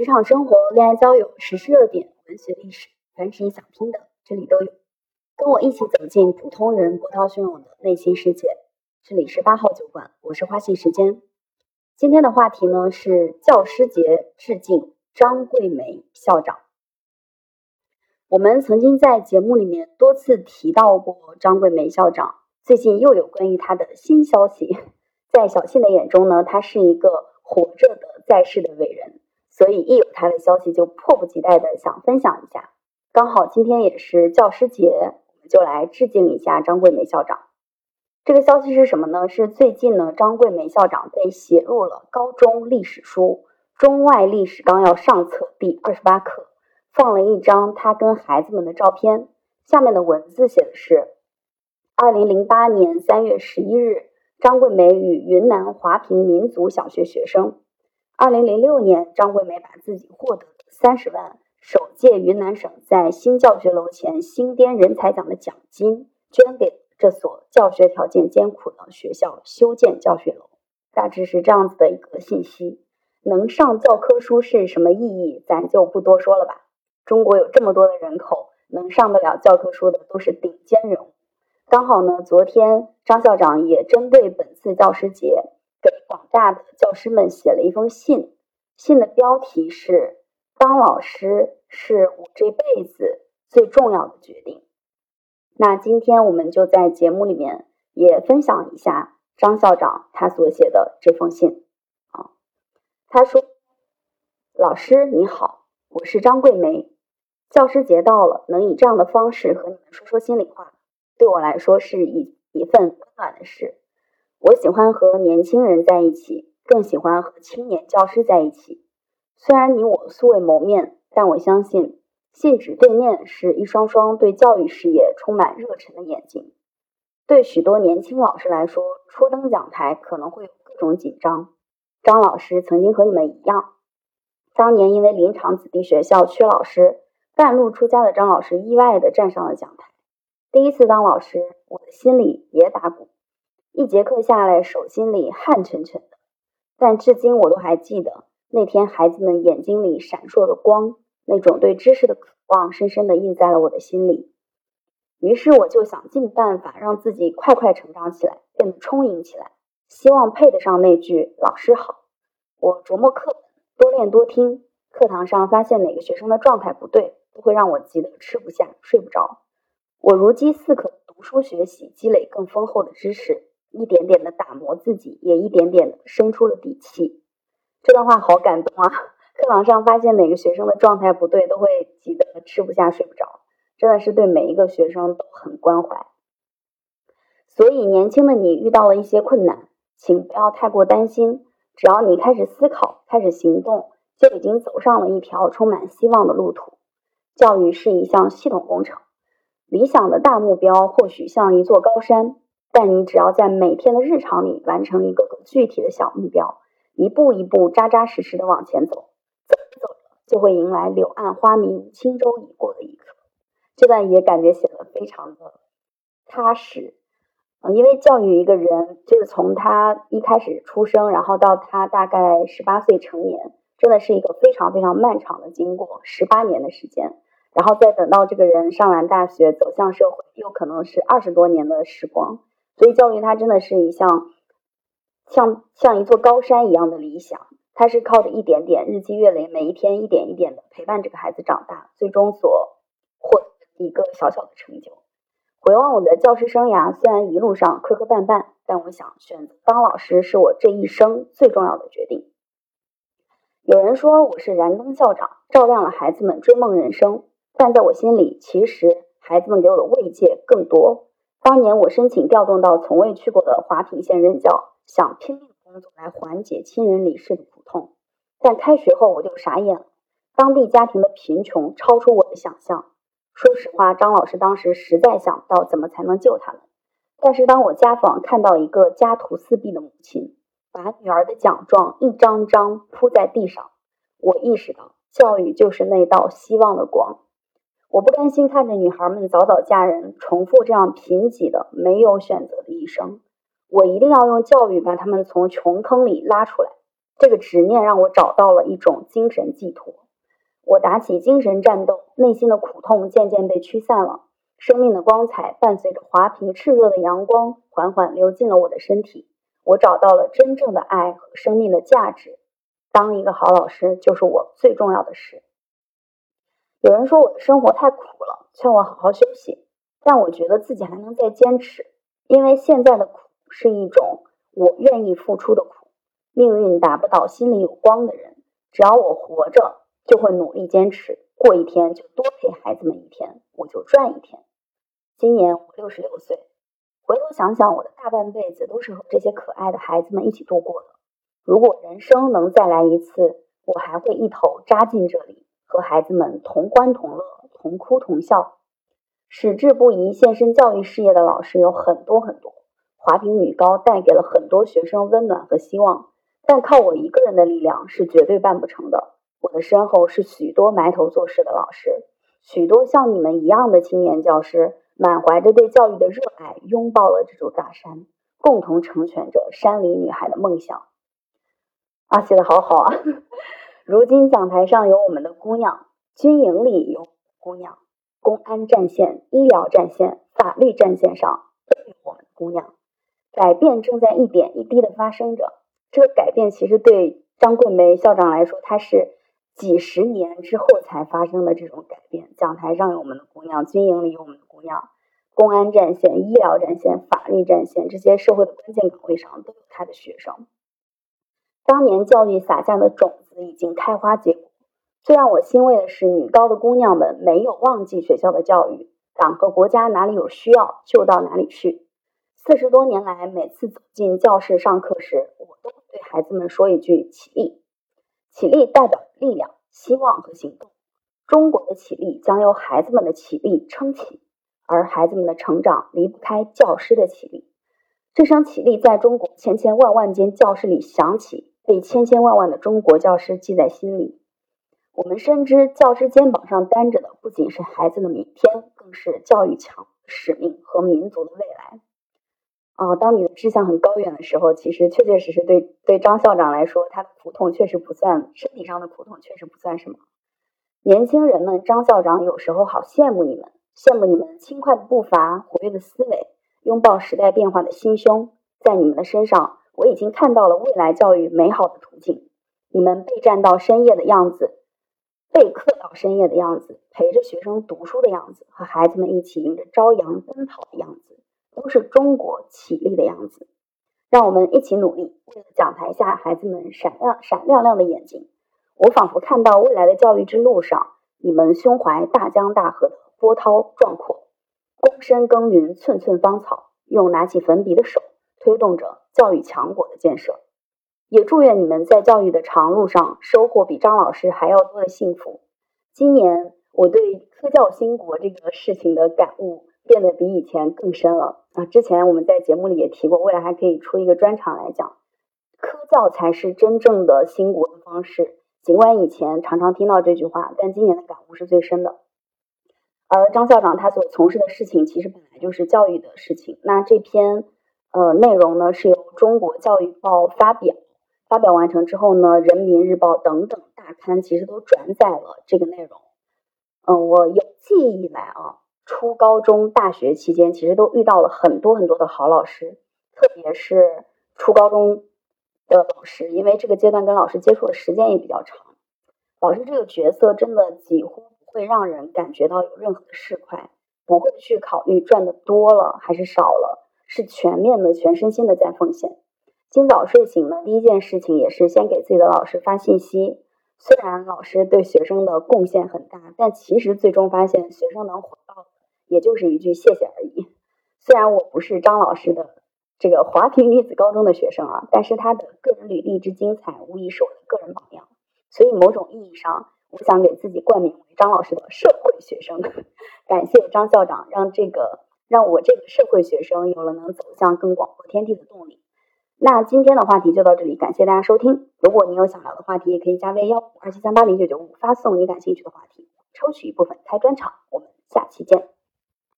职场生活、恋爱交友、时事热点、文学历史，凡是你想听的，这里都有。跟我一起走进普通人波涛汹涌的内心世界。这里是八号酒馆，我是花信时间。今天的话题呢是教师节致敬张桂梅校长。我们曾经在节目里面多次提到过张桂梅校长，最近又有关于她的新消息。在小信的眼中呢，她是一个活着的在世的伟人，所以一有她的消息就迫不及待的想分享一下。刚好今天也是教师节，我们就来致敬一下张桂梅校长。这个消息是什么呢？是最近呢，张桂梅校长被写入了高中历史书《中外历史纲要》上册第二十八课，放了一张她跟孩子们的照片。下面的文字写的是：二零零八年三月十一日，张桂梅与云南华坪民族小学学生。二零零六年，张桂梅把自己获得的三十万首届云南省在新教学楼前新滇人才奖的奖金捐给。这所教学条件艰苦的学校修建教学楼，大致是这样子的一个信息。能上教科书是什么意义，咱就不多说了吧。中国有这么多的人口，能上得了教科书的都是顶尖人物。刚好呢，昨天张校长也针对本次教师节，给广大的教师们写了一封信。信的标题是“当老师是我这辈子最重要的决定”。那今天我们就在节目里面也分享一下张校长他所写的这封信啊。他说：“老师你好，我是张桂梅。教师节到了，能以这样的方式和你们说说心里话，对我来说是一一份温暖的事。我喜欢和年轻人在一起，更喜欢和青年教师在一起。虽然你我素未谋面，但我相信。”信纸对面是一双双对教育事业充满热忱的眼睛。对许多年轻老师来说，初登讲台可能会有各种紧张。张老师曾经和你们一样，当年因为林场子弟学校缺老师，半路出家的张老师意外地站上了讲台。第一次当老师，我的心里也打鼓。一节课下来，手心里汗沉沉的，但至今我都还记得那天孩子们眼睛里闪烁的光。那种对知识的渴望，深深地印在了我的心里。于是我就想尽办法让自己快快成长起来，变得充盈起来，希望配得上那句“老师好”。我琢磨课本，多练多听。课堂上发现哪个学生的状态不对，都会让我急得吃不下、睡不着。我如饥似渴读书学习，积累更丰厚的知识，一点点地打磨自己，也一点点地生出了底气。这段话好感动啊！课堂上发现哪个学生的状态不对，都会急得吃不下、睡不着，真的是对每一个学生都很关怀。所以，年轻的你遇到了一些困难，请不要太过担心。只要你开始思考、开始行动，就已经走上了一条充满希望的路途。教育是一项系统工程，理想的大目标或许像一座高山，但你只要在每天的日常里完成一个个具体的小目标，一步一步扎扎实实的往前走。走着走着，就会迎来柳暗花明、轻舟已过的一刻。这段也感觉写的非常的踏实，嗯，因为教育一个人，就是从他一开始出生，然后到他大概十八岁成年，真的是一个非常非常漫长的经过，十八年的时间，然后再等到这个人上完大学，走向社会，又可能是二十多年的时光。所以教育它真的是一项像像一座高山一样的理想。它是靠着一点点日积月累，每一天一点一点的陪伴这个孩子长大，最终所获得一个小小的成就。回望我的教师生涯，虽然一路上磕磕绊绊，但我想选择当老师是我这一生最重要的决定。有人说我是燃灯校长，照亮了孩子们追梦人生，但在我心里，其实孩子们给我的慰藉更多。当年我申请调动到从未去过的华坪县任教，想拼命。工作来缓解亲人离世的苦痛，但开学后我就傻眼了。当地家庭的贫穷超出我的想象。说实话，张老师当时实在想不到怎么才能救他们。但是当我家访看到一个家徒四壁的母亲，把女儿的奖状一张张铺在地上，我意识到教育就是那道希望的光。我不甘心看着女孩们早早嫁人，重复这样贫瘠的没有选择的一生。我一定要用教育把他们从穷坑里拉出来。这个执念让我找到了一种精神寄托。我打起精神战斗，内心的苦痛渐渐被驱散了。生命的光彩伴随着华平炽热的阳光，缓缓流进了我的身体。我找到了真正的爱和生命的价值。当一个好老师，就是我最重要的事。有人说我的生活太苦了，劝我好好休息，但我觉得自己还能再坚持，因为现在的苦是一种我愿意付出的苦。命运打不倒心里有光的人，只要我活着，就会努力坚持，过一天就多陪孩子们一天，我就赚一天。今年我六十六岁，回头想想，我的大半辈子都是和这些可爱的孩子们一起度过的。如果人生能再来一次，我还会一头扎进这里。和孩子们同欢同乐，同哭同笑，矢志不移献身教育事业的老师有很多很多。华坪女高带给了很多学生温暖和希望，但靠我一个人的力量是绝对办不成的。我的身后是许多埋头做事的老师，许多像你们一样的青年教师，满怀着对教育的热爱，拥抱了这座大山，共同成全着山里女孩的梦想。啊，写的好好啊！如今讲台上有我们的姑娘，军营里有姑娘，公安战线、医疗战线、法律战线上都有我们的姑娘。改变正在一点一滴的发生着。这个改变其实对张桂梅校长来说，她是几十年之后才发生的这种改变。讲台上有我们的姑娘，军营里有我们的姑娘，公安战线、医疗战线、法律战线这些社会的关键岗位上都有她的学生。当年教育撒下的种子已经开花结果。最让我欣慰的是，女高的姑娘们没有忘记学校的教育，党和国家哪里有需要就到哪里去。四十多年来，每次走进教室上课时，我都会对孩子们说一句“起立”。起立代表力量、希望和行动。中国的起立将由孩子们的起立撑起，而孩子们的成长离不开教师的起立。这声起立在中国千千万万间教室里响起。被千千万万的中国教师记在心里。我们深知，教师肩膀上担着的不仅是孩子的明天，更是教育强使命和民族的未来。啊，当你的志向很高远的时候，其实确确实实对对张校长来说，他的苦痛确实不算身体上的苦痛，确实不算什么。年轻人们，张校长有时候好羡慕你们，羡慕你们轻快的步伐、活跃的思维、拥抱时代变化的心胸，在你们的身上。我已经看到了未来教育美好的途径。你们备战到深夜的样子，备课到深夜的样子，陪着学生读书的样子，和孩子们一起迎着朝阳奔跑的样子，都是中国起立的样子。让我们一起努力，为了讲台下孩子们闪亮闪亮亮的眼睛。我仿佛看到未来的教育之路上，你们胸怀大江大河波涛壮阔，躬身耕耘寸寸芳草，用拿起粉笔的手。推动着教育强国的建设，也祝愿你们在教育的长路上收获比张老师还要多的幸福。今年我对科教兴国这个事情的感悟变得比以前更深了啊！之前我们在节目里也提过，未来还可以出一个专场来讲，科教才是真正的兴国的方式。尽管以前常常听到这句话，但今年的感悟是最深的。而张校长他所从事的事情，其实本来就是教育的事情。那这篇。呃，内容呢是由中国教育报发表，发表完成之后呢，人民日报等等大刊其实都转载了这个内容。嗯，我有记忆以来啊，初高中、大学期间其实都遇到了很多很多的好老师，特别是初高中的老师，因为这个阶段跟老师接触的时间也比较长。老师这个角色真的几乎不会让人感觉到有任何的市侩，不会去考虑赚的多了还是少了。是全面的、全身心的在奉献。今早睡醒呢，第一件事情也是先给自己的老师发信息。虽然老师对学生的贡献很大，但其实最终发现学生能回报也就是一句谢谢而已。虽然我不是张老师的这个华坪女子高中的学生啊，但是他的个人履历之精彩，无疑是我的个人榜样。所以某种意义上，我想给自己冠名为张老师的社会学生。感谢张校长，让这个。让我这个社会学生有了能走向更广阔天地的动力。那今天的话题就到这里，感谢大家收听。如果你有想聊的话题，也可以加微幺五二七三八零九九五发送你感兴趣的话题，抽取一部分开专场。我们下期见。